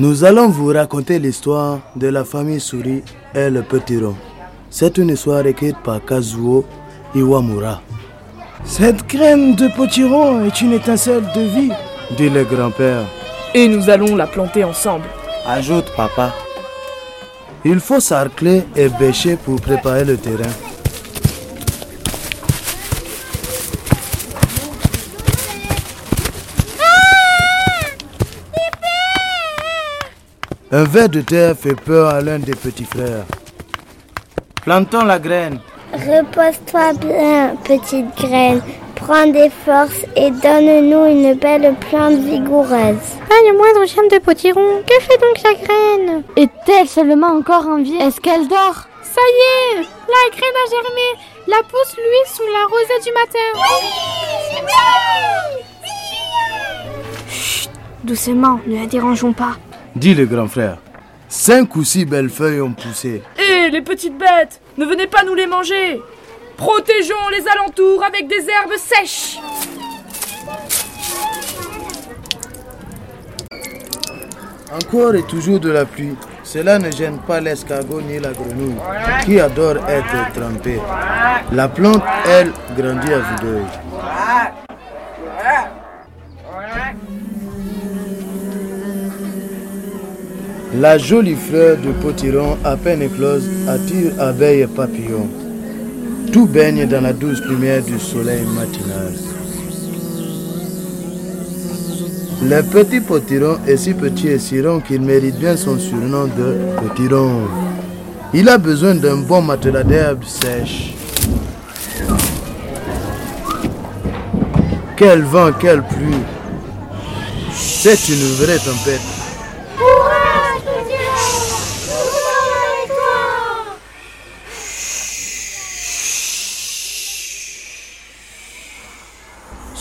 Nous allons vous raconter l'histoire de la famille Souris et le petit rond. C'est une histoire écrite par Kazuo Iwamura. Cette graine de potiron est une étincelle de vie, dit le grand-père. Et nous allons la planter ensemble. Ajoute papa. Il faut sarcler et bêcher pour préparer le terrain. Un ver de terre fait peur à l'un des petits frères. Plantons la graine. Repose-toi bien, petite graine. Prends des forces et donne-nous une belle plante vigoureuse. Pas le moindre germe de potiron. Que fait donc la graine? Est-elle seulement encore en vie? Est-ce qu'elle dort? Ça y est La graine a germé. La pousse lui sous la rosée du matin. Chut, doucement, ne la dérangeons pas dit le grand frère. Cinq ou six belles feuilles ont poussé. Hé, les petites bêtes, ne venez pas nous les manger. Protégeons les alentours avec des herbes sèches. Encore et toujours de la pluie. Cela ne gêne pas l'escargot ni la grenouille, qui adore être trempée. La plante, elle, grandit à vue d'œil. La jolie fleur de potiron à peine éclose attire abeilles et papillons. Tout baigne dans la douce lumière du soleil matinal. Le petit potiron est si petit et si rond qu'il mérite bien son surnom de potiron. Il a besoin d'un bon matelas d'herbes sèches. Quel vent, quelle pluie. C'est une vraie tempête.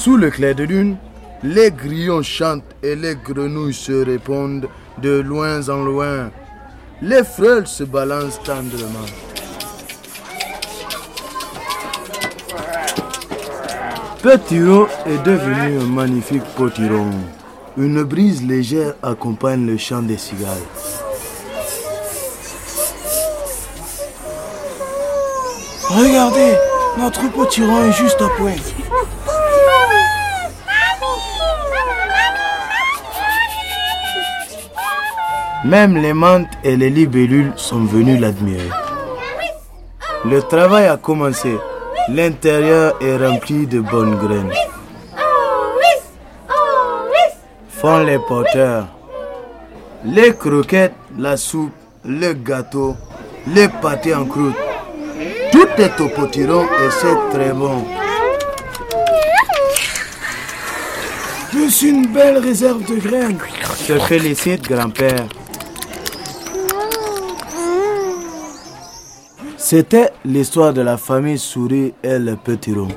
Sous le clair de lune, les grillons chantent et les grenouilles se répondent de loin en loin. Les frêles se balancent tendrement. Petit est devenu un magnifique potiron. Une brise légère accompagne le chant des cigales. Regardez, notre potiron est juste à point. Même les menthes et les libellules sont venus l'admirer. Le travail a commencé. L'intérieur est rempli de bonnes graines. Font les porteurs. Les croquettes, la soupe, le gâteau, les pâtés en croûte. Tout est au potiron et c'est très bon. C'est une belle réserve de graines. Je félicite, grand-père. C'était l'histoire de la famille Souris et le petit rond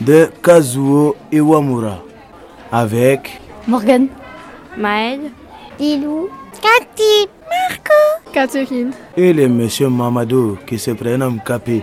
de Kazuo Iwamura avec Morgan, Maël, Lilou, Cathy, Marco, Catherine. Et le monsieur Mamadou qui se prénomme Capi.